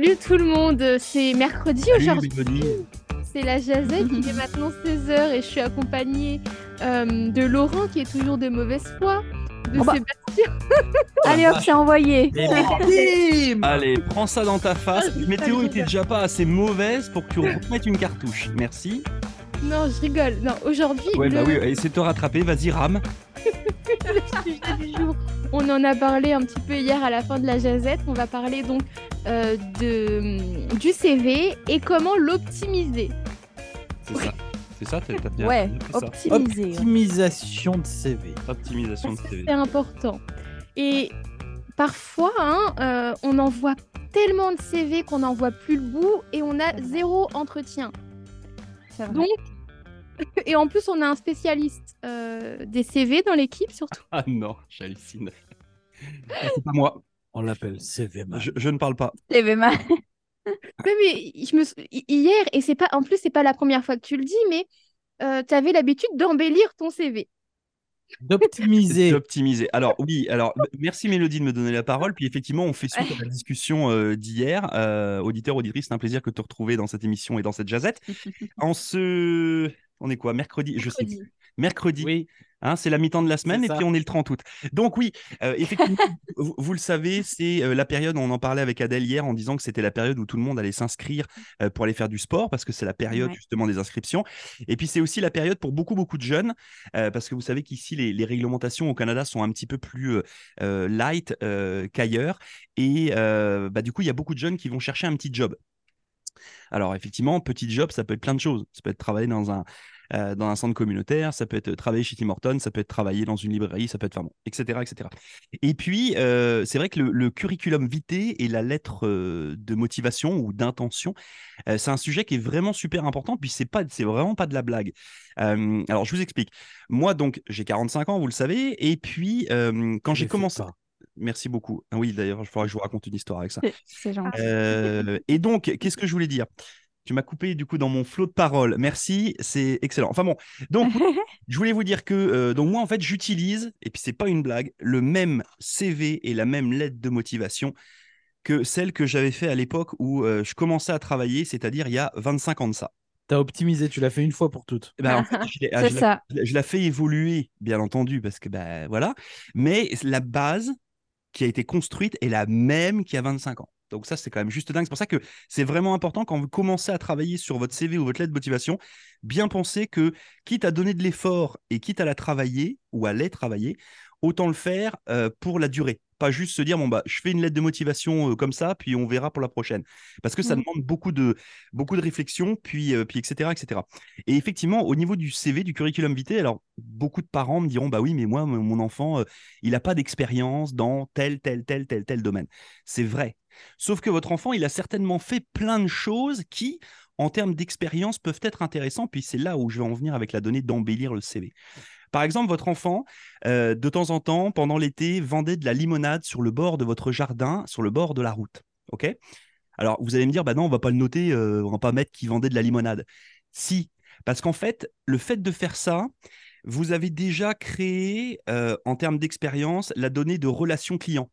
Salut tout le monde, c'est mercredi aujourd'hui. C'est la jazette, il est maintenant 16h et je suis accompagnée euh, de Laurent qui est toujours de mauvaise foi, de Oh bah. Sébastien. Allez hop, c'est envoyé. Allez, prends ça dans ta face. La météo était déjà pas assez mauvaise pour que tu remettes une cartouche. Merci. Non, je rigole. Non, aujourd'hui, Ouais, le, bah oui, essaie de te rattraper. Vas-y, rame. le sujet du jour, on en a parlé un petit peu hier à la fin de la jazette. On va parler donc euh, de, du CV et comment l'optimiser. C'est ça. C'est ça, t'as bien Ouais, ouais. Optimisation de CV. Optimisation de Parce CV. C'est important. Et parfois, hein, euh, on envoie tellement de CV qu'on n'en voit plus le bout et on a zéro entretien. C'est vrai. Donc, et en plus, on a un spécialiste euh, des CV dans l'équipe, surtout. Ah non, j'hallucine. Ah, C'est pas moi. On l'appelle CV man. Je, je ne parle pas. Ouais, mais je me sou- hier, et c'est pas, en plus, c'est pas la première fois que tu le dis, mais tu avais l'habitude d'embellir ton CV. D'optimiser. D'optimiser. Alors oui, alors merci Mélodie de me donner la parole. Puis effectivement, on fait suite à la discussion euh, d'hier. Euh, auditeur, auditrice, c'est un plaisir que de te retrouver dans cette émission et dans cette jazette. En ce... On est quoi Mercredi? Je sais Mercredi. plus. Mercredi. Oui. Hein, c'est la mi-temps de la semaine et puis on est le 30 août. Donc oui, euh, effectivement, vous, vous le savez, c'est euh, la période, on en parlait avec Adèle hier en disant que c'était la période où tout le monde allait s'inscrire euh, pour aller faire du sport parce que c'est la période Ouais. justement des inscriptions. Et puis c'est aussi la période pour beaucoup, beaucoup de jeunes euh, parce que vous savez qu'ici, les, les réglementations au Canada sont un petit peu plus light euh, qu'ailleurs. Et euh, bah, du coup, il y a beaucoup de jeunes qui vont chercher un petit job. Alors effectivement, petit job, ça peut être plein de choses. Ça peut être travailler dans un, euh, dans un centre communautaire, ça peut être travailler chez Tim Hortons, ça peut être travailler dans une librairie, ça peut être, enfin bon, etc., etc. Et puis, euh, c'est vrai que le, le curriculum vitae et la lettre euh, de motivation ou d'intention, c'est un sujet qui est vraiment super important. Puis c'est pas, c'est vraiment pas de la blague. Alors je vous explique. Moi donc, j'ai 45 ans, vous le savez, et puis quand j'ai commencé, pas. Merci beaucoup. Ah oui, d'ailleurs, il faudra que je vous raconte une histoire avec ça. C'est- gentil. Euh, et donc, qu'est-ce que je voulais dire? Tu m'as coupé du coup dans mon flot de paroles. Merci, c'est excellent. Enfin bon, donc je voulais vous dire que euh, donc moi en fait j'utilise et puis c'est pas une blague le même CV et la même lettre de motivation que celle que j'avais fait à l'époque où euh, je commençais à travailler, c'est-à-dire il y a 25 ans de ça. T'as optimisé, tu l'as fait une fois pour toutes. Eh ben, en fait, je l'ai- ah, C'est je l'ai- ça. je l'ai- je la fais évoluer, bien entendu, parce que ben voilà. Mais la base qui a été construite est la même qu'il y a 25 ans. Donc ça, c'est quand même juste dingue. C'est pour ça que c'est vraiment important quand vous commencez à travailler sur votre CV ou votre lettre de motivation, bien penser que quitte à donner de l'effort et quitte à la travailler ou à les travailler, autant le faire euh, pour la durée. Pas juste se dire, bon, bah, je fais une lettre de motivation euh, comme ça, puis on verra pour la prochaine. Parce que ça Mhm. demande beaucoup de, beaucoup de réflexion, puis, euh, puis etc., etc. Et effectivement, au niveau du CV, du curriculum vitae, alors beaucoup de parents me diront, bah oui, mais moi, mon enfant, il n'a pas d'expérience dans tel, tel, tel, tel, tel domaine. C'est vrai. Sauf que votre enfant, il a certainement fait plein de choses qui, en termes d'expérience, peuvent être intéressants. Puis c'est là où je vais en venir avec la donnée d'embellir le CV. Par exemple, votre enfant, euh, de temps en temps, pendant l'été, vendait de la limonade sur le bord de votre jardin, sur le bord de la route. OK? Alors, vous allez me dire, bah non, on va pas le noter, euh, on va pas mettre qu'il vendait de la limonade. Si, parce qu'en fait, le fait de faire ça, vous avez déjà créé, euh, en termes d'expérience, la donnée de relation client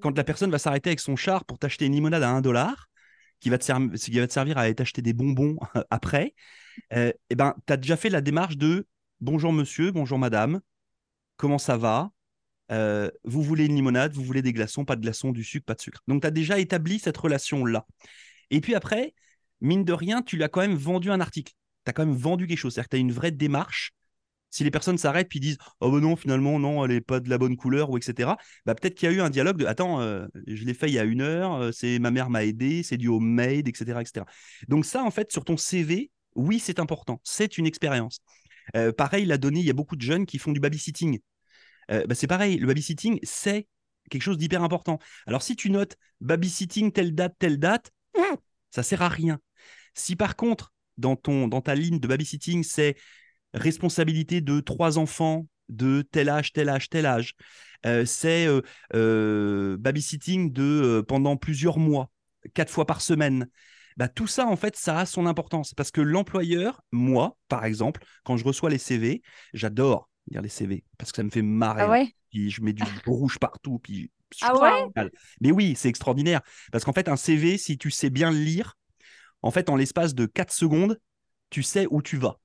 quand la personne va s'arrêter avec son char pour t'acheter une limonade à 1 dollar, qui va te, qui va te servir à t'acheter des bonbons après, euh, eh ben, tu as déjà fait la démarche de bonjour monsieur, bonjour madame, comment ça va? Euh, Vous voulez une limonade, vous voulez des glaçons, pas de glaçons, du sucre, pas de sucre. Donc tu as déjà établi cette relation-là. Et puis après, mine de rien, tu lui as quand même vendu un article. Tu as quand même vendu quelque chose. C'est-à-dire que tu as une vraie démarche. Si les personnes s'arrêtent puis disent Oh ben non, finalement, non, elle n'est pas de la bonne couleur, ou etc., bah, peut-être qu'il y a eu un dialogue de Attends, euh, je l'ai fait il y a une heure, euh, c'est ma mère m'a aidé, c'est du homemade, etc., etc. Donc, ça, en fait, sur ton CV, oui, c'est important. C'est une expérience. Euh, pareil, la donnée, il y a beaucoup de jeunes qui font du babysitting. Euh, bah, c'est pareil, le babysitting, c'est quelque chose d'hyper important. Alors, si tu notes babysitting, telle date, telle date, ça sert à rien. Si par contre, dans, ton, dans ta ligne de babysitting, c'est responsabilité de trois enfants de tel âge, tel âge, tel âge, euh, c'est euh, euh, babysitting de euh, pendant plusieurs mois, quatre fois par semaine. Bah, tout ça, en fait, ça a son importance parce que l'employeur, moi, par exemple, quand je reçois les CV, j'adore lire les CV, parce que ça me fait marrer. Ah ouais? Puis je mets du rouge partout, puis je Ah ouais? Mais oui, c'est extraordinaire. Parce qu'en fait, un CV, si tu sais bien le lire, en fait, en l'espace de 4 secondes, tu sais où tu vas.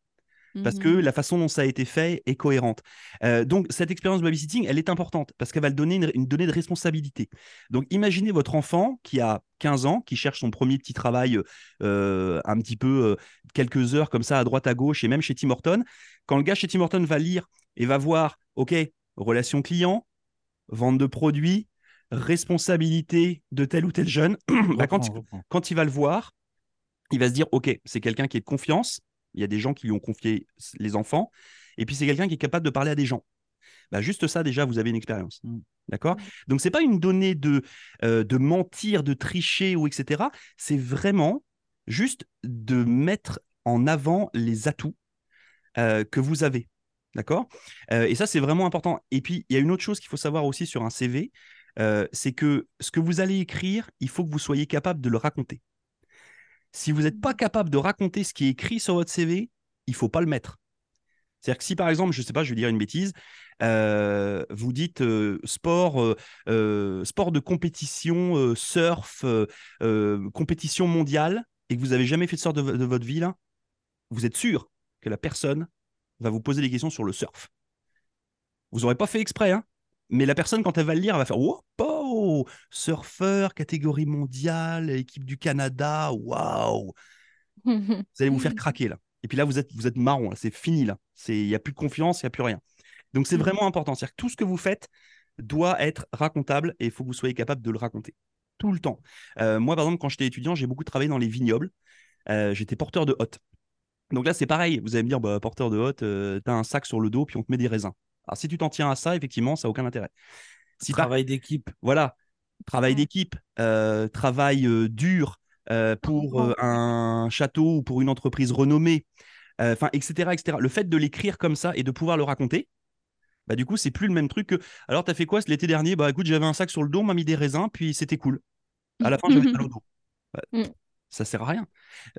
Parce que Mhm. la façon dont ça a été fait est cohérente. Euh, donc, cette expérience de babysitting, elle est importante parce qu'elle va le donner une, une donnée de responsabilité. Donc, imaginez votre enfant qui a 15 ans, qui cherche son premier petit travail euh, un petit peu euh, quelques heures comme ça à droite à gauche et même chez Tim Horton. Quand le gars chez Tim Horton va lire et va voir, OK, relation client, vente de produits, responsabilité de tel ou tel jeune, bah, quand, quand il va le voir, il va se dire, OK, c'est quelqu'un qui est de confiance. Il y a des gens qui lui ont confié les enfants. Et puis, c'est quelqu'un qui est capable de parler à des gens. Bah, juste ça, déjà, vous avez une expérience. Mm. D'accord? Donc, c'est pas une donnée de, euh, de mentir, de tricher ou etc. C'est vraiment juste de mettre en avant les atouts euh, que vous avez. D'accord? Euh, Et ça, c'est vraiment important. Et puis, il y a une autre chose qu'il faut savoir aussi sur un CV, c'est que ce que vous allez écrire, il faut que vous soyez capable de le raconter. Si vous n'êtes pas capable de raconter ce qui est écrit sur votre CV, il faut pas le mettre. C'est-à-dire que si par exemple, je sais pas, je vais dire une bêtise, euh, vous dites euh, sport, euh, sport de compétition, surf, compétition mondiale, et que vous avez jamais fait de surf de, vo- de votre vie, là, vous êtes sûr que la personne va vous poser des questions sur le surf. Vous n'aurez pas fait exprès, hein mais la personne, quand elle va le lire, elle va faire Wow, oh, surfeur, catégorie mondiale, équipe du Canada, waouh Vous allez vous faire craquer là. Et puis là, vous êtes, vous êtes marron, c'est fini là. C'est- Il n'y a plus de confiance, il n'y a plus rien. Donc c'est Mhm. vraiment important. C'est-à-dire que tout ce que vous faites doit être racontable et il faut que vous soyez capable de le raconter. Tout le temps. Euh, moi, par exemple, quand j'étais étudiant, j'ai beaucoup travaillé dans les vignobles. Euh, j'étais porteur de hotte. Donc là, c'est pareil. Vous allez me dire, bah, porteur de hotte, tu as un sac sur le dos, puis on te met des raisins. Alors si tu t'en tiens à ça, effectivement, ça n'a aucun intérêt. Si Travail d'équipe. voilà, travail d'équipe, euh, travail euh, dur euh, pour un château ou pour une entreprise renommée, enfin, etc., etc. Le fait de l'écrire comme ça et de pouvoir le raconter, bah, du coup, c'est plus le même truc que. Alors, t'as fait quoi l'été dernier? Bah, écoute, j'avais un sac sur le dos, on m'a mis des raisins, puis c'était cool. À la fin, j'avais mal au dos. Bah, Mm. Ça sert à rien.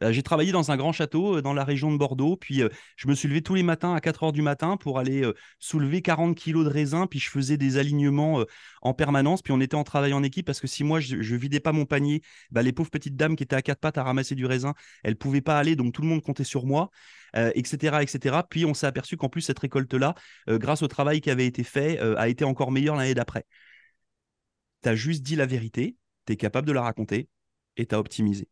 Euh, j'ai travaillé dans un grand château euh, dans la région de Bordeaux, puis euh, je me suis levé tous les matins à 4 heures du matin pour aller soulever 40 kilos de raisins, puis je faisais des alignements en permanence, puis on était en travail en équipe parce que si moi je, je vidais pas mon panier, bah, les pauvres petites dames qui étaient à quatre pattes à ramasser du raisin, elles pouvaient pas aller, donc tout le monde comptait sur moi, etc., etc. Puis on s'est aperçu qu'en plus cette récolte-là, grâce au travail qui avait été fait, a été encore meilleure l'année d'après. Tu as juste dit la vérité, tu es capable de la raconter et tu as optimisé.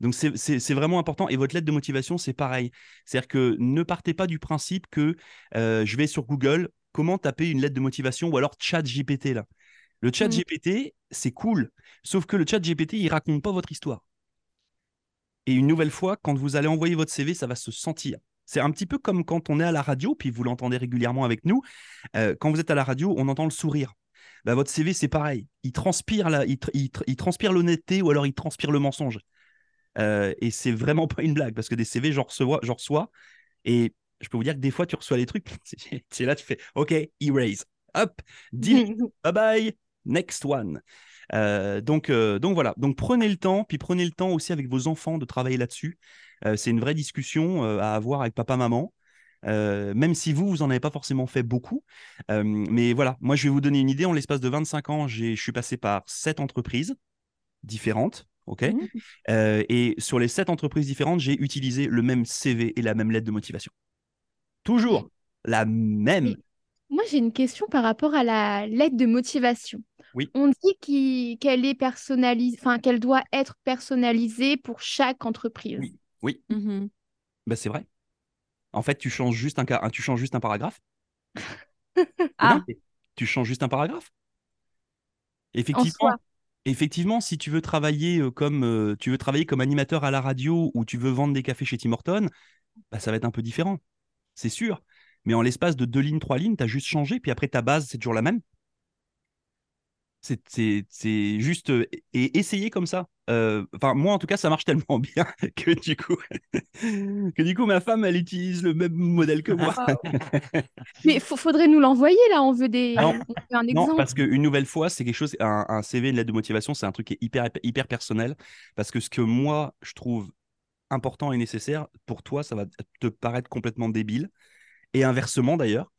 Donc c'est- vraiment important. Et votre lettre de motivation, c'est pareil. C'est-à-dire que ne partez pas du principe que euh, je vais sur Google, comment taper une lettre de motivation ou alors chat GPT là. Le chat Mm. GPT, c'est cool. Sauf que le chat GPT, il raconte pas votre histoire. Et une nouvelle fois, quand vous allez envoyer votre CV, ça va se sentir. C'est un petit peu comme quand on est à la radio, puis vous l'entendez régulièrement avec nous. Euh, quand vous êtes à la radio, on entend le sourire. Bah, votre CV, c'est pareil. Il transpire, la, il, tr- il tr- il transpire l'honnêteté ou alors il transpire le mensonge. Euh, et c'est vraiment pas une blague parce que des CV, j'en reçois, reçois. Et je peux vous dire que des fois, tu reçois les trucs. c'est- là, tu fais OK, erase. Hop, delete. Bye bye, next one. Euh, donc, euh, donc voilà. Donc prenez le temps, puis prenez le temps aussi avec vos enfants de travailler là-dessus. C'est une vraie discussion à avoir avec papa, maman. Euh, même si vous, vous en avez pas forcément fait beaucoup. Euh, mais voilà, moi, je vais vous donner une idée. En l'espace de 25 ans, je suis passé par sept entreprises différentes. OK? Mhm. Euh, Et sur les sept entreprises différentes, j'ai utilisé le même CV et la même lettre de motivation. Toujours la même. Et- Moi, j'ai une question par rapport à la lettre de motivation. Oui. On dit qu'elle est personnalisée, enfin qu'elle doit être personnalisée pour chaque entreprise. Oui. Oui, Mhm. bah, c'est vrai. En fait, tu changes juste un, tu changes juste un paragraphe. Ah. Non, tu changes juste un paragraphe. En Effectivement. Effectivement, si tu veux travailler euh, comme euh, tu veux travailler comme animateur à la radio ou tu veux vendre des cafés chez Tim Hortons, bah, ça va être un peu différent, c'est sûr. Mais en l'espace de deux lignes, trois lignes, tu as juste changé, puis après ta base, c'est toujours la même. C'est juste euh, et essayer comme ça. Euh, Enfin, moi en tout cas, ça marche tellement bien que du coup, que du coup, ma femme, elle utilise le même modèle que moi. Mais il faudrait nous l'envoyer là, on veut des, Non. on veut un Non, exemple. parce qu'une nouvelle fois, c'est quelque chose, un, un CV, une lettre de motivation, c'est un truc qui est hyper, hyper personnel. Parce que ce que moi, je trouve important et nécessaire, pour toi, ça va te paraître complètement débile. Et inversement d'ailleurs.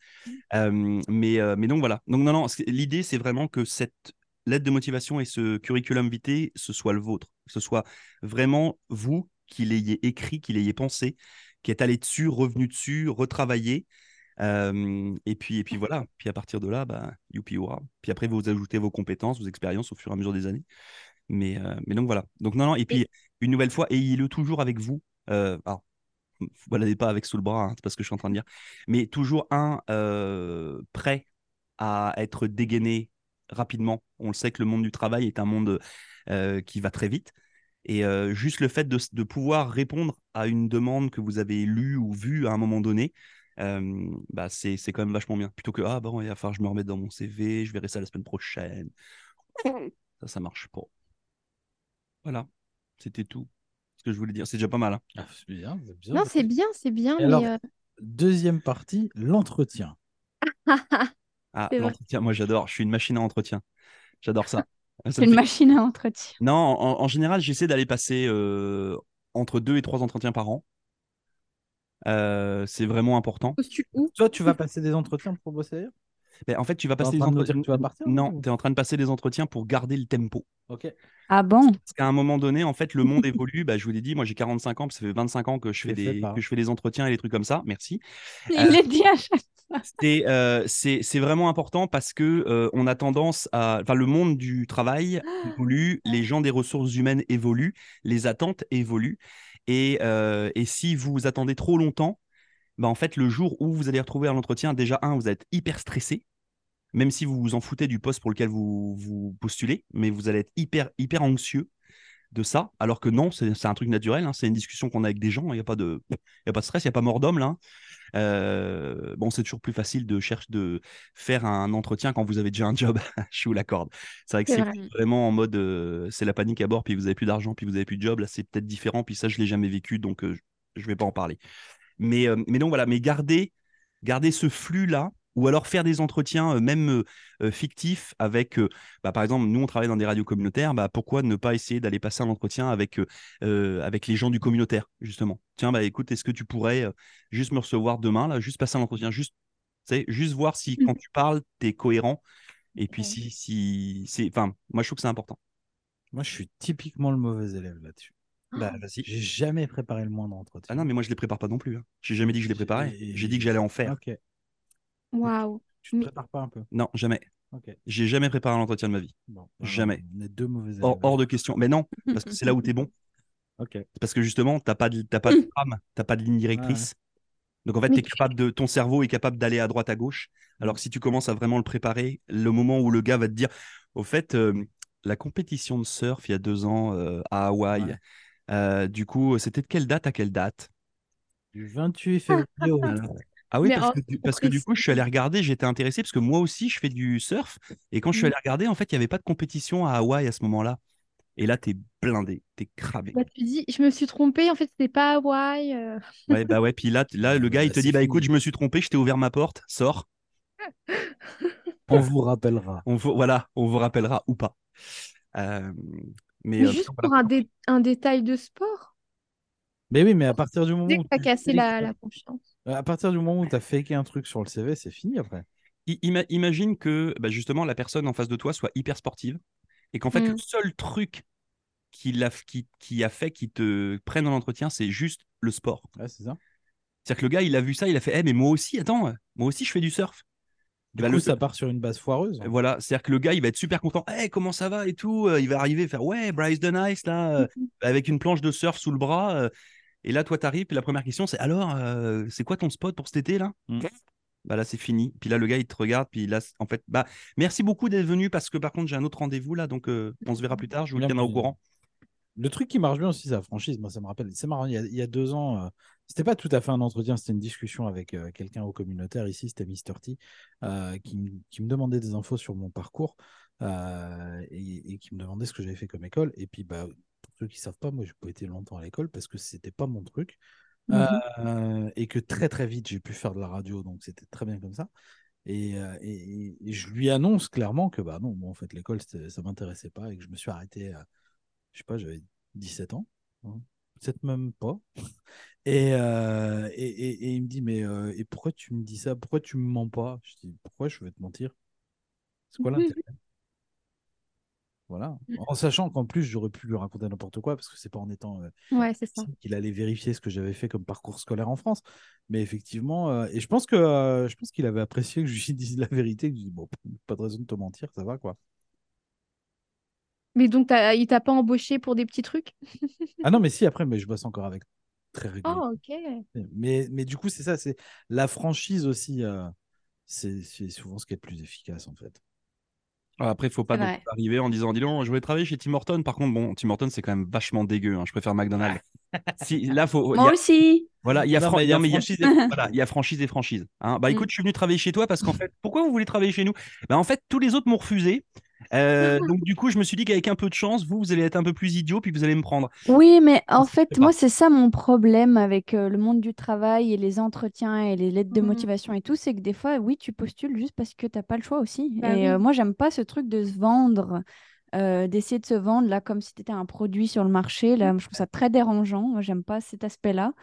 Euh, mais, euh, mais donc voilà. Donc non, non, l'idée, c'est vraiment que cette lettre de motivation et ce curriculum vitae, ce soit le vôtre. Que ce soit vraiment vous qui l'ayez écrit, qui l'ayez pensé, qui êtes allé dessus, revenu dessus, retravaillé. Euh, et puis, et puis voilà. Puis à partir de là, bah, youpi hurrah. Puis après, vous ajoutez vos compétences, vos expériences au fur et à mesure des années. Mais, mais donc voilà. Donc non, non. Et puis une nouvelle fois, ayez-le toujours avec vous. Alors, vous baladez pas avec sous le bras, hein, c'est pas ce que je suis en train de dire. Mais toujours un euh, prêt à être dégainé rapidement. On le sait que le monde du travail est un monde euh, qui va très vite. Et euh, juste le fait de, pouvoir répondre à une demande que vous avez lue ou vue à un moment donné, bah c'est quand même vachement bien. Plutôt que, ah bon, il va falloir que je me remette dans mon CV, je verrai ça la semaine prochaine. Ça, ça marche pas. Voilà, c'était tout que je voulais dire. C'est déjà pas mal. hein. Ah, c'est bien, c'est bien. Non, c'est bien, c'est bien, Et mais alors euh, Deuxième partie, l'entretien. Ah, l'entretien, moi j'adore, je suis une machine à entretien. J'adore ça. C'est une fait- machine à entretien. Non, en, en général, j'essaie d'aller passer euh, entre deux et trois entretiens par an. Euh, c'est vraiment important. où? Toi, tu vas passer des entretiens pour bosser Mais en fait, tu vas passer des entretiens. dire que tu vas partir, Non, ou- tu es en train de passer des entretiens pour garder le tempo. Ok. Ah bon? Parce qu'à un moment donné, en fait, le monde évolue. Bah, je vous l'ai dit, moi j'ai 45 ans, ça fait 25 ans que je fais, des, pas. que je fais des entretiens et des trucs comme ça. Merci. Il Euh, l'a dit à chaque C'est euh, c'est c'est vraiment important parce que euh, on a tendance à. Enfin, le monde du travail évolue, les gens des ressources humaines évoluent, les attentes évoluent. Et, euh, et si vous attendez trop longtemps, bah, en fait, le jour où vous allez retrouver à l'entretien, déjà, un, vous allez être hyper stressé, même si vous vous en foutez du poste pour lequel vous, vous postulez, mais vous allez être hyper, hyper anxieux de ça, alors que non, c'est un truc naturel, hein, c'est une discussion qu'on a avec des gens, il n'y a, pas de- y a pas de stress, il n'y a pas mort d'homme là. hein. Euh, bon, c'est toujours plus facile de chercher de faire un entretien quand vous avez déjà un job. Je vous l'accorde. C'est vrai que C'est c'est vrai. vraiment en mode euh, c'est la panique à bord, puis vous avez plus d'argent, puis vous avez plus de job. Là, c'est peut-être différent. Puis ça, je l'ai jamais vécu, donc euh, je je vais pas en parler. Mais, euh, mais donc voilà, mais garder, garder ce flux-là, ou alors faire des entretiens, euh, même euh, fictifs, avec, euh, bah, par exemple, nous, on travaille dans des radios communautaires, bah, pourquoi ne pas essayer d'aller passer un entretien avec, euh, avec les gens du communautaire, justement? Tiens, bah écoute, est-ce que tu pourrais euh, juste me recevoir demain, là, juste passer un entretien, juste, juste voir si quand tu parles, tu es cohérent, et puis Ouais. si, si c'est, enfin, moi, je trouve que c'est important. Moi, je suis typiquement le mauvais élève là-dessus. Bah, vas-y. J'ai jamais préparé le moindre entretien. Ah non, mais moi, je les prépare pas non plus. Hein. J'ai jamais dit que je les préparais. J'ai dit que j'allais en faire. Ok. Waouh. Tu te Mais- prépares pas un peu? Non, jamais. Ok. J'ai jamais préparé un entretien de ma vie. Bon, Jamais. On est deux mauvais. Hors, hors de question. Mais non, parce que c'est là où tu es bon. Parce que justement, tu n'as pas de, t'as pas de trame, tu pas de ligne directrice. Donc en fait, tu- capable de, ton cerveau est capable d'aller à droite, à gauche. Alors que si tu commences à vraiment le préparer, le moment où le gars va te dire, au fait, euh, la compétition de surf il y a deux ans euh, à Hawaï, Ouais. Euh, du coup, c'était de quelle date à quelle date? Du 28 février au Alors, Ah oui, Mais parce que, du, en parce que du coup, je suis allé regarder, j'étais intéressé parce que moi aussi, je fais du surf. Et quand je suis Mm. allé regarder, en fait, il n'y avait pas de compétition à Hawaï à ce moment-là. Et là, t'es blindé, t'es cramé. Bah, tu dis, je me suis trompée, en fait, c'était pas Hawaï. euh. Ouais, bah ouais, puis là, là le gars, il te Bah, dit, c'est bah écoute, je me suis trompé, je t'ai ouvert ma porte, sors. On vous rappellera. On vous, voilà, on vous rappellera ou pas. Euh, mais Mais euh, juste pour un, dé- un détail de sport, Mais oui, mais à partir du moment dès où tu cassé fakes- la, la confiance. à partir du moment où tu as faké un truc sur le CV, c'est fini après. I- ima- imagine que bah, justement la personne en face de toi soit hyper sportive et qu'en fait, le Mm. seul truc qui, l'a- qui, qui a fait qu'il te prenne en entretien, c'est juste le sport. Ouais, c'est ça. C'est-à-dire que le gars, il a vu ça, il a fait, eh, mais moi aussi, attends, moi aussi, je fais du surf. Du Bah, coup, le- ça part sur une base foireuse. Voilà, c'est-à-dire que le gars, il va être super content. Hey, comment ça va et tout. Euh, Il va arriver, faire ouais, Bryce the Nice là, euh, avec une planche de surf sous le bras. euh, et là, toi, t'arrives, et la première question, c'est alors, euh, c'est quoi ton spot pour cet été là Mm. Bah là, c'est fini. Puis là, le gars, il te regarde, puis là, en fait, bah, merci beaucoup d'être venu parce que par contre, j'ai un autre rendez-vous là, donc euh, on se verra plus tard. Je vous tiendrai au courant. Le truc qui marche bien aussi, c'est la franchise. Moi, ça me rappelle. C'est marrant. Il y a, il y a deux ans, euh, c'était pas tout à fait un entretien, c'était une discussion avec euh, quelqu'un au communautaire. Ici, c'était Mister T, euh, qui, me- qui me demandait des infos sur mon parcours euh, et, et qui me demandait ce que j'avais fait comme école. Et puis, bah, pour ceux qui savent pas, moi, j'ai pas été longtemps à l'école parce que c'était pas mon truc. Euh, et que très très vite j'ai pu faire de la radio, donc c'était très bien comme ça. Et, et- et je lui annonce clairement que bah non, moi, en fait l'école ça m'intéressait pas et que je me suis arrêté à, je sais pas, j'avais 17 ans. hein. peut-être même pas. Et, euh, et, et- et il me dit, mais euh, et pourquoi tu me dis ça? Pourquoi tu me mens pas? Je dis, pourquoi je vais te mentir? C'est quoi l'intérêt? Voilà. En sachant qu'en plus, j'aurais pu lui raconter n'importe quoi, parce que c'est pas en étant euh, Ouais, c'est ça. qu'il allait vérifier ce que j'avais fait comme parcours scolaire en France. Mais effectivement, euh, et je pense que je pense qu'il avait apprécié que je lui dise la vérité, que je dis, bon, pas de raison de te mentir, ça va quoi. Mais donc, t'as- il t'a pas embauché pour des petits trucs? Ah non, mais si, après, mais je bosse encore avec très régulièrement. Oh, ok. Mais, mais du coup, c'est ça, c'est la franchise aussi, euh, c'est c'est souvent ce qui est le plus efficace en fait. Ah, Après, il faut pas arriver en disant, dis donc, je voulais travailler chez Tim Horton. Par contre, bon, Tim Horton, c'est quand même vachement dégueu. hein. Je préfère McDonald's. si, là, faut. Moi a- aussi. Voilà, il y a, fran- a franchise et- voilà, il y a franchise et franchise. hein. Bah Mm. écoute, je suis venu travailler chez toi parce qu'en fait, pourquoi vous voulez travailler chez nous? Bah en fait, tous les autres m'ont refusé. Euh, donc du coup, je me suis dit qu'avec un peu de chance, vous, vous allez être un peu plus idiot, puis vous allez me prendre. Oui, mais en fait, moi, c'est ça mon problème avec euh, le monde du travail et les entretiens et les lettres de Mhm. motivation et tout, c'est que des fois, oui, tu postules juste parce que t'as pas le choix aussi. Bah et euh, moi, j'aime pas ce truc de se vendre, d'essayer de se vendre là comme si tu étais un produit sur le marché. Là, je trouve ça très dérangeant. Moi, j'aime pas cet aspect-là.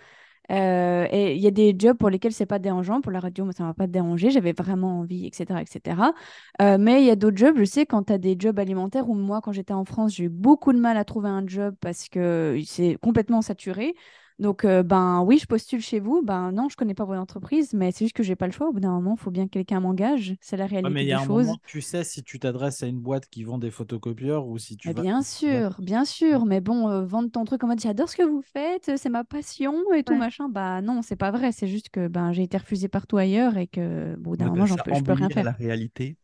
Euh, et il y a des jobs pour lesquels c'est pas dérangeant. Pour la radio, moi, ça m'a pas dérangé. J'avais vraiment envie, etc., etc. Euh, mais il y a d'autres jobs. Je sais quand tu as des jobs alimentaires ou moi, quand j'étais en France, j'ai eu beaucoup de mal à trouver un job parce que c'est complètement saturé. Donc, euh, ben oui, je postule chez vous. Ben non, je connais pas votre entreprise, mais c'est juste que j'ai pas le choix. Au bout d'un moment, il faut bien que quelqu'un m'engage. C'est la Ouais, réalité mais il y des a un choses. moment, tu sais si tu t'adresses à une boîte qui vend des photocopieurs ou si tu vas. bien sûr, bien sûr, mais bon, euh, vendre ton truc en mode j'adore ce que vous faites, euh, c'est ma passion et tout machin, bah non, c'est pas vrai, c'est juste que ben j'ai été refusée partout ailleurs et que au bout d'un On moment, je peux rien faire. la réalité,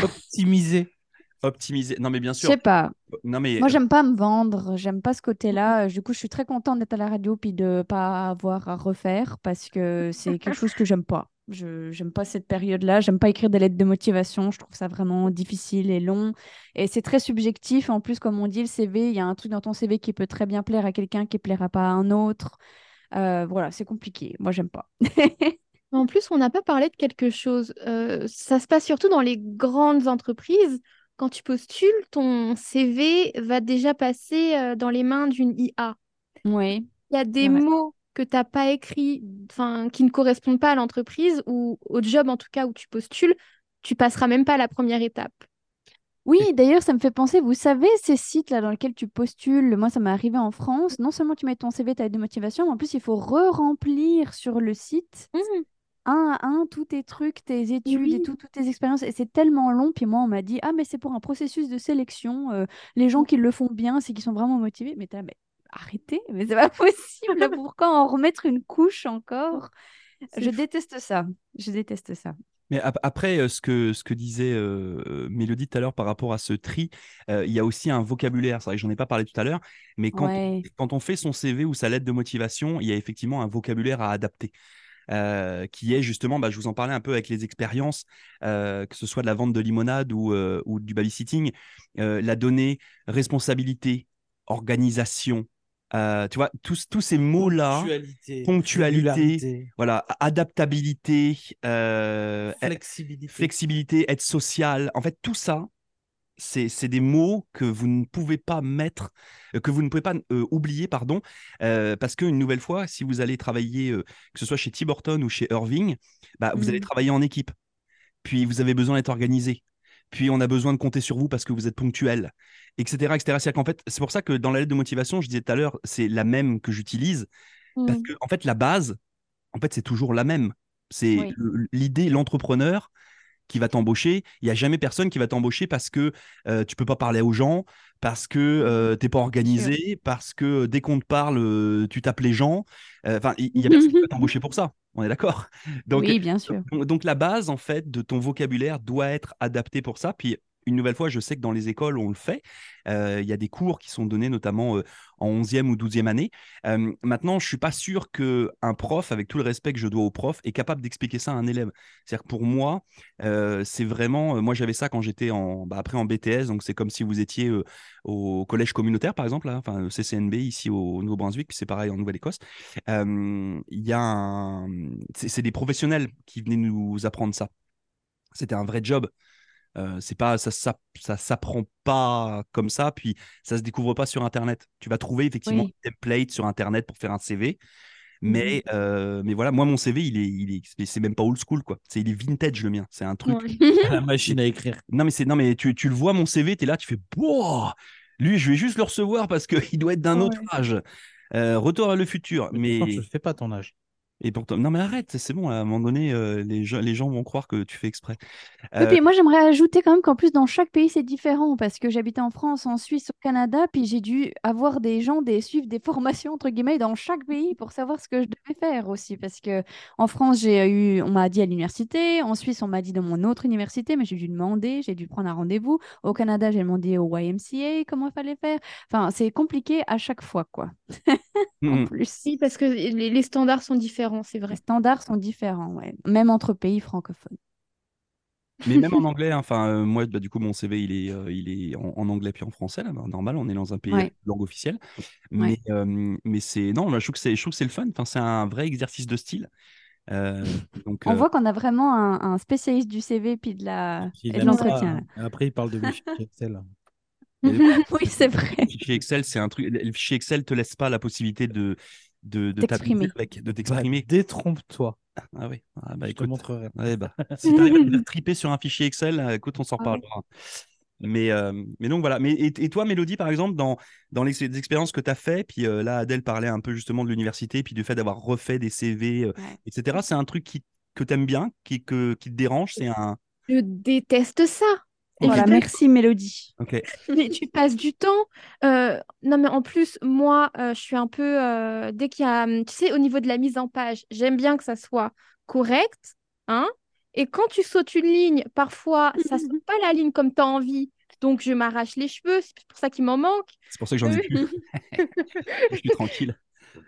Optimiser. Optimiser. Non mais bien Je sûr. sais pas, Non mais moi j'aime pas me vendre, j'aime pas ce côté-là. Du coup, je suis très contente d'être à la radio puis de pas avoir à refaire parce que c'est quelque chose que j'aime pas. Je j'aime pas cette période-là, j'aime pas écrire des lettres de motivation, je trouve ça vraiment difficile et long et c'est très subjectif. En plus, comme on dit, le CV, il y a un truc dans ton CV qui peut très bien plaire à quelqu'un qui plaira pas à un autre. Euh, voilà, c'est compliqué. Moi, j'aime pas. En plus, on n'a pas parlé de quelque chose. Euh, ça se passe surtout dans les grandes entreprises. Quand tu postules, ton CV va déjà passer euh, dans les mains d'une IA. Oui, Il y a des mots que tu n'as pas écrits, enfin, qui ne correspondent pas à l'entreprise ou au job en tout cas où tu postules, tu passeras même pas la première étape. Oui, d'ailleurs, ça me fait penser, vous savez, ces sites-là dans lesquels tu postules, moi, ça m'est arrivé en France, non seulement tu mets ton CV, ta lettre de motivation, mais en plus, il faut re-remplir sur le site un à un tous tes trucs, tes études et tout, toutes tes expériences. Et c'est tellement long. Puis moi, on m'a dit, ah, mais c'est pour un processus de sélection. euh, les gens qui le font bien, c'est qu'ils sont vraiment motivés. Mais là, mais arrêtez, mais c'est pas possible. Pourquoi en remettre une couche encore? Je fou. déteste ça. Je déteste ça. Mais ap- après, euh, ce que, ce que disait euh, Mélodie tout à l'heure par rapport à ce tri, euh, il y a aussi un vocabulaire. C'est vrai que j'en ai pas parlé tout à l'heure, mais quand, Ouais. quand on fait son CV ou sa lettre de motivation, il y a effectivement un vocabulaire à adapter. Euh, qui est justement, bah, je vous en parlais un peu avec les expériences, euh, que ce soit de la vente de limonade ou, euh, ou du babysitting, la donnée, responsabilité, organisation, euh, tu vois, tous, tous ces mots-là, Ponctualité. voilà, adaptabilité, euh, Flexibilité. flexibilité, être social. En fait, tout ça, c'est c'est des mots que vous ne pouvez pas mettre, euh, que vous ne pouvez pas euh, oublier, pardon, euh, parce qu'une nouvelle fois, si vous allez travailler, euh, que ce soit chez Tim Horton ou chez Irving, bah, vous allez Mm. travailler en équipe. Puis vous avez besoin d'être organisé. Puis on a besoin de compter sur vous parce que vous êtes ponctuel, etc. etc. C'est-à-dire qu'en fait, c'est pour ça que dans la lettre de motivation, je disais tout à l'heure, c'est la même que j'utilise, parce Mm. que en fait, la base, en fait, c'est toujours la même. C'est Oui. l'idée, l'entrepreneur qui va t'embaucher. Il n'y a jamais personne qui va t'embaucher parce que euh, tu peux pas parler aux gens, parce que euh, tu n'es pas organisé, parce que dès qu'on te parle, euh, tu tapes les gens. Euh, Enfin, il n'y a personne qui va t'embaucher pour ça. On est d'accord. Donc, oui, bien sûr. donc, donc la base, en fait, de ton vocabulaire doit être adaptée pour ça. Puis, une nouvelle fois, je sais que dans les écoles, on le fait. Euh, Il y a des cours qui sont donnés notamment euh, en 11e ou 12e année. Euh, maintenant, je suis pas sûr qu'un prof, avec tout le respect que je dois au prof, est capable d'expliquer ça à un élève. C'est-à-dire que pour moi, c'est vraiment... moi, j'avais ça quand j'étais en, bah, après en BTS. Donc, c'est comme si vous étiez au collège communautaire, par exemple, enfin, CCNB ici au Nouveau-Brunswick, puis c'est pareil en Nouvelle-Écosse. Il c'est des professionnels qui venaient nous apprendre ça. C'était un vrai job. Euh, c'est pas ça, ça, ça s'apprend pas comme ça, puis ça se découvre pas sur Internet. Tu vas trouver effectivement Oui. des templates sur Internet pour faire un CV, Mhm. mais euh, mais voilà, moi mon CV il est il est c'est même pas old school quoi. C'est il est vintage le mien. C'est un truc. Ouais. La machine à écrire. Non mais c'est non mais tu, tu le vois mon CV, tu es là, tu fais Boah lui je vais juste le recevoir parce qu'il doit être d'un autre âge. Euh, retour à le futur, mais pourtant, tu le fais pas ton âge. Et pourtant non mais arrête, c'est bon à un moment donné euh, les gens les gens vont croire que tu fais exprès. Et Euh, puis moi, j'aimerais ajouter quand même qu'en plus, dans chaque pays, c'est différent parce que j'habitais en France, en Suisse, au Canada, puis j'ai dû avoir des gens, des, suivre des formations, entre guillemets, dans chaque pays pour savoir ce que je devais faire aussi. Parce que en France, j'ai eu, on m'a dit à l'université, en Suisse, on m'a dit dans mon autre université, mais j'ai dû demander, j'ai dû prendre un rendez-vous. Au Canada, j'ai demandé au YMCA comment il fallait faire. Enfin, c'est compliqué à chaque fois, quoi. En mhm. plus, Oui, parce que les, les standards sont différents, c'est les vrai. standards sont différents, ouais. Même entre pays francophones. Mais même en anglais, hein, enfin euh, moi bah, du coup mon CV il est euh, il est en, en anglais puis en français là, bah, normal, on est dans un pays Ouais. avec langue officielle. Mais euh, mais c'est non, bah, je trouve que c'est je trouve que c'est le fun. Enfin c'est un vrai exercice de style. Euh, donc On euh, voit qu'on a vraiment un, un spécialiste du CV puis de la Puis et de l'entretien. Après, il parle de mes fichiers Excel. oui, c'est vrai. le fichier Excel, c'est un truc. Le fichier Excel te laisse pas la possibilité de de, de T'exprimer. de Bah, t'exprimer. Détrompe-toi. Ah oui. Ah, bah, Je te montrerai. ouais, bah, si t'arrives à me faire triper sur un fichier Excel, euh, écoute, on s'en Ah reparlera. Mais, euh, mais donc voilà. Mais, et, et toi, Mélodie, par exemple, dans, dans les, les expériences que tu as fait, puis euh, là, Adèle parlait un peu justement de l'université, puis du fait d'avoir refait des CV, euh, Ouais. etc. C'est un truc qui, que tu aimes bien, qui, que, qui te dérange. C'est un. Je déteste ça. Voilà, merci Mélodie. Ok. Mais tu passes du temps. euh, non, mais en plus, moi, euh, je suis un peu. euh, dès qu'il y a. hum, Tu sais, au niveau de la mise en page, j'aime bien que ça soit correct. Hein et quand tu sautes une ligne, parfois, ça saute pas la ligne comme tu as envie. Donc, je m'arrache les cheveux. C'est pour ça qu'il m'en manque. C'est pour ça que j'en ai plus. Je suis tranquille.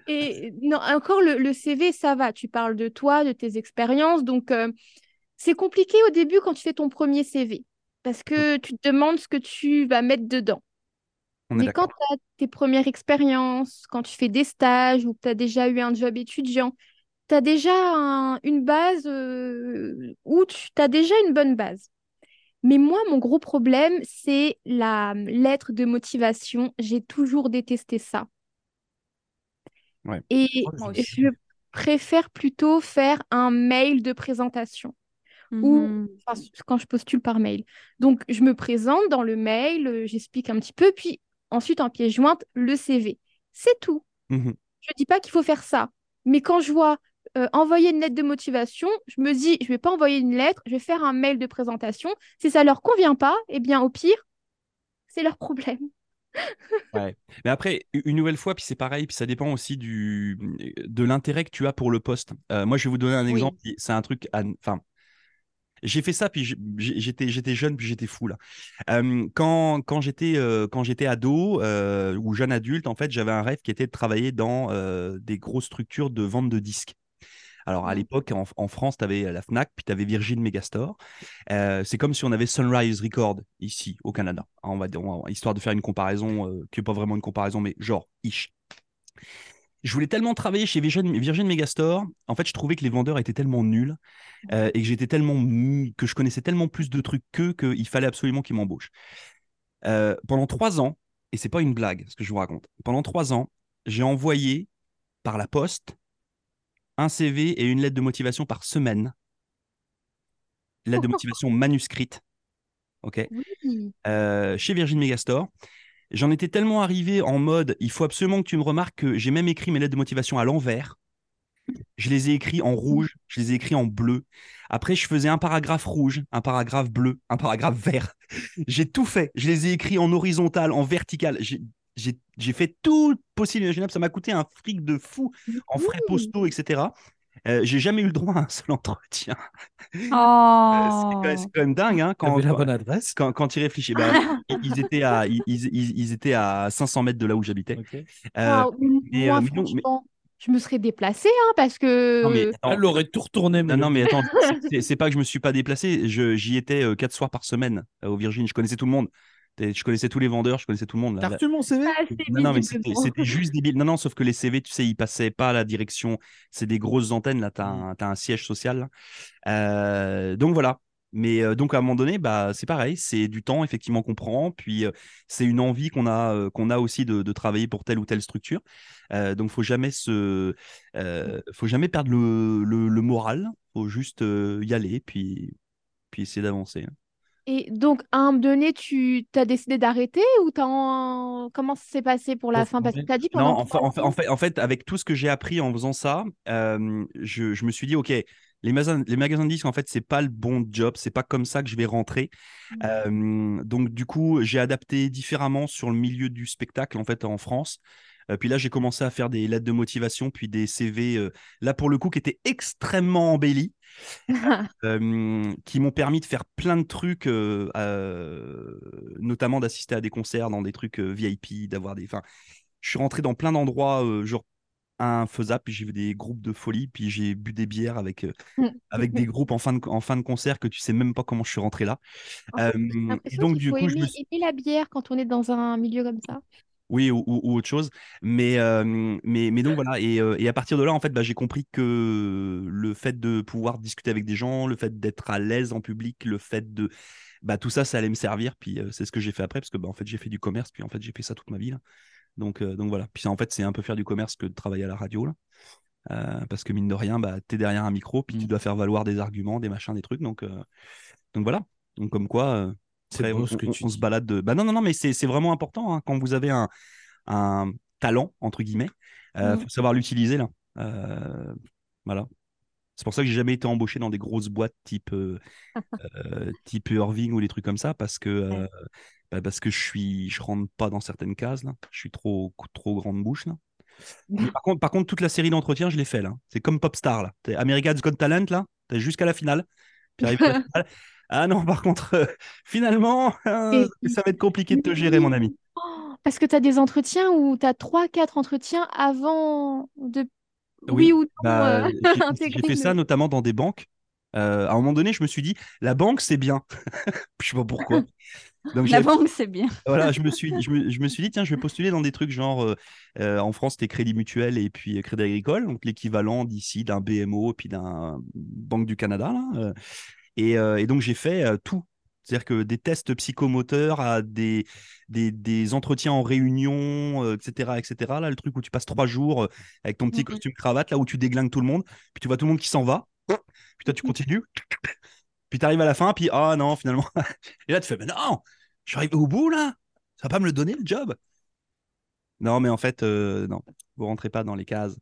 Et non, encore le, le CV, ça va. Tu parles de toi, de tes expériences. Donc, euh, c'est compliqué au début quand tu fais ton premier CV. Parce que tu te demandes ce que tu vas mettre dedans. On Mais quand tu as tes premières expériences, quand tu fais des stages ou que tu as déjà eu un job étudiant, tu as déjà un- une base euh, où tu as déjà une bonne base. Mais moi, mon gros problème, c'est la lettre de motivation. J'ai toujours détesté ça. Ouais. Et je préfère plutôt faire un mail de présentation ou enfin, quand je postule par mail. Donc, je me présente dans le mail, euh, j'explique un petit peu, puis ensuite en pièce jointe, le CV. C'est tout. Mhm. Je dis pas qu'il faut faire ça. Mais quand je vois euh, envoyer une lettre de motivation, je me dis, je vais pas envoyer une lettre, je vais faire un mail de présentation. Si ça leur convient pas, eh bien, au pire, c'est leur problème. Ouais. Mais après, une nouvelle fois, puis c'est pareil, puis ça dépend aussi du, de l'intérêt que tu as pour le poste. Euh, moi, je vais vous donner un exemple. C'est un truc. Enfin, j'ai fait ça, puis j'étais, j'étais jeune, puis j'étais fou là. Euh, quand, quand j'étais, euh, quand j'étais ado euh, ou jeune adulte, en fait, j'avais un rêve qui était de travailler dans des grosses structures de vente de disques. Alors, à Mhm. l'époque, en, en France, tu avais la Fnac, puis tu avais Virgin Megastore. C'est comme si on avait Sunrise Record ici, au Canada. Hein, On va, dire- on histoire de faire une comparaison, qui n'est pas vraiment une comparaison, mais genre, ish. Je voulais tellement travailler chez Virgin, Virgin Megastore. En fait, je trouvais que les vendeurs étaient tellement nuls euh, et que j'étais tellement que je connaissais tellement plus de trucs qu'eux qu'il fallait absolument qu'ils m'embauchent. Euh, pendant trois ans, et c'est pas une blague ce que je vous raconte, pendant trois ans, j'ai envoyé par la poste un CV et une lettre de motivation par semaine. Lettre de motivation manuscrite. OK? Oui. euh, chez Virgin Megastore. J'en étais tellement arrivé en mode, il faut absolument que tu me remarques que j'ai même écrit mes lettres de motivation à l'envers. Je les ai écrits en rouge, je les ai écrits en bleu. Après, je faisais un paragraphe rouge, un paragraphe bleu, un paragraphe vert. J'ai tout fait. Je les ai écrits en horizontal, en vertical. J'ai- fait tout possible et imaginable. Ça m'a coûté un fric de fou en frais postaux, etc. Euh, j'ai jamais eu le droit à un seul entretien. Euh, c'est Oh. quand, même- c'est quand même dingue hein, quand, la bonne adresse. quand, quand il réfléchit, bah, ils, ils étaient à, ils, ils- ils étaient à 500 mètres de là où j'habitais. Ok. Euh, Waouh, mais, moi, euh, mais non, mais- franchement, je me serais déplacée hein, parce que. non, mais attends, Elle aurait tout retourné. non, non, mais attends, c'est- c'est- c'est pas que je me suis pas déplacé. Je- J'y étais euh, quatre soirs par semaine euh, au Virgin. Je connaissais tout le monde. Je connaissais tous les vendeurs, je connaissais tout le monde. T'as reçu mon CV Ah, Non, non, mais c'était juste débile. Non, non, sauf que les CV, tu sais, ils passaient pas à la direction. C'est des grosses antennes, là. T'as un, t'as un siège social. Euh, donc voilà. Mais euh, donc à un moment donné, bah, c'est pareil, c'est du temps effectivement qu'on prend, puis euh, c'est une envie qu'on a, euh, qu'on a aussi de, de travailler pour telle ou telle structure. Euh, donc faut jamais se, euh, faut jamais perdre le, le, le moral, faut juste euh, y aller, puis, puis essayer d'avancer. hein. Et donc, à un moment donné, tu as décidé d'arrêter ou comment ça s'est passé pour la fin? Parce que former. tu as dit Non, pendant en fait, en fait, en fait, en fait, avec tout ce que j'ai appris en faisant ça, euh, je, je me suis dit, OK, les magasins, les magasins de disques, en fait, c'est pas le bon job, c'est pas comme ça que je vais rentrer. Euh, donc, du coup, j'ai adapté différemment sur le milieu du spectacle, en fait, en France. Euh, puis là, j'ai commencé à faire des lettres de motivation, puis des CV, euh, là, pour le coup, qui étaient extrêmement embellis, euh, qui m'ont permis de faire plein de trucs, euh, euh, notamment d'assister à des concerts dans des trucs VIP, d'avoir des. Enfin, je suis rentré dans plein d'endroits, genre infaisable, puis j'ai vu des groupes de folie, puis j'ai bu des bières avec, euh, avec des groupes en fin, de, en fin de concert que tu sais même pas comment je suis rentré là. Fait, Euh, donc, du faut coup, je me aimer, suis- aimer la bière quand on est dans un milieu comme ça. Oui, ou, ou- ou autre chose. Mais, euh, mais, mais donc voilà. Et, euh, et à partir de là, en fait, bah, j'ai compris que le fait de pouvoir discuter avec des gens, le fait d'être à l'aise en public, le fait de. Bah, tout ça, ça allait me servir. Puis euh, c'est ce que j'ai fait après, parce que bah, en fait, j'ai fait du commerce, puis en fait, j'ai fait ça toute ma vie. là. Donc, donc voilà. Puis en fait, c'est un peu faire du commerce que de travailler à la radio. Là. Parce que mine de rien, bah, tu es derrière un micro, puis tu Mm. dois faire valoir des arguments, des machins, des trucs. Donc, donc voilà. Donc comme quoi. Euh, C'est beau on, ce que on- tu on se balade de. Bah non, non, non, mais c'est vraiment important hein, quand vous avez un, un talent, entre guillemets. Il Mm. faut savoir l'utiliser, là. Euh, voilà. C'est pour ça que j'ai jamais été embauché dans des grosses boîtes type, euh, euh, type Irving ou des trucs comme ça, parce que, euh, bah, parce que je suis, je rentre pas dans certaines cases, là. Je suis trop, trop grande bouche, là. Mais par contre, par contre, toute la série d'entretiens, je l'ai fait, là. C'est comme Popstar, là. America's Got Talent, là. T'es jusqu'à la finale. Puis Ah non, par contre, euh, finalement, euh, ça va être compliqué de te gérer, mon ami. Oh, parce que tu as des entretiens où tu as 3-4 entretiens avant de Oui, oui, ou non Bah, euh, j'ai fait- ça notamment dans des banques. Euh, à un moment donné, je me suis dit, la banque, c'est bien. Je sais pas pourquoi. Donc, La banque, c'est bien. voilà, je me suis, je me, je me suis dit, tiens, je vais postuler dans des trucs genre, euh, en France, c'était Crédit Mutuel et puis Crédit Agricole, donc l'équivalent d'ici d'un BMO et puis d'un Banque du Canada. là. Et, euh, et donc, j'ai fait euh, tout. C'est-à-dire que des tests psychomoteurs à des, des, des entretiens en réunion, euh, etc., etc. Là, le truc où tu passes trois jours avec ton petit Mhm. costume cravate, là où tu déglingues tout le monde, puis tu vois tout le monde qui s'en va, puis toi, tu continues, puis tu arrives à la fin, puis ah non, finalement. Et là, tu fais, mais non, je suis arrivé au bout, là. Ça va pas me le donner, le job. Non, mais en fait, non, vous rentrez pas dans les cases.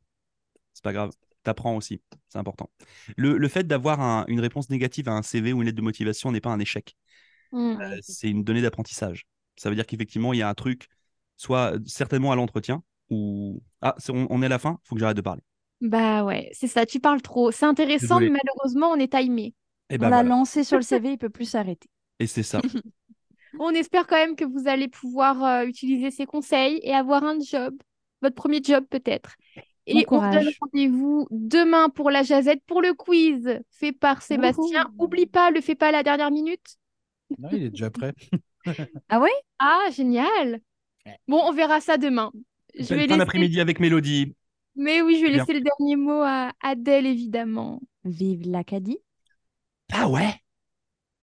C'est pas grave. T'apprends aussi, c'est important. Le, le fait d'avoir un- une réponse négative à un CV ou une lettre de motivation n'est pas un échec. Mm. Euh, c'est une donnée d'apprentissage. Ça veut dire qu'effectivement, il y a un truc, soit euh, certainement à l'entretien, ou ah, on, on est à la fin, faut que j'arrête de parler. Bah ouais, c'est ça, tu parles trop. C'est intéressant, Désolé. mais malheureusement, on est timé. Et On ben l'a voilà. lancé sur le CV, il peut plus s'arrêter. Et c'est ça. On espère quand même que vous allez pouvoir euh, utiliser ces conseils et avoir un job, votre premier job peut-être. Bon Et on se donne rendez-vous demain pour la jazette, pour le quiz fait par Sébastien. Oublie pas, le fais pas à la dernière minute. Non, il est déjà prêt. Ah ouais? Ah, génial. Bon, on verra ça demain. Je Belle vais fin laisser... d'après-midi avec Mélodie. Mais oui, je vais Bien. laisser le dernier mot à Adèle, évidemment. Vive l'Acadie. Ah ouais?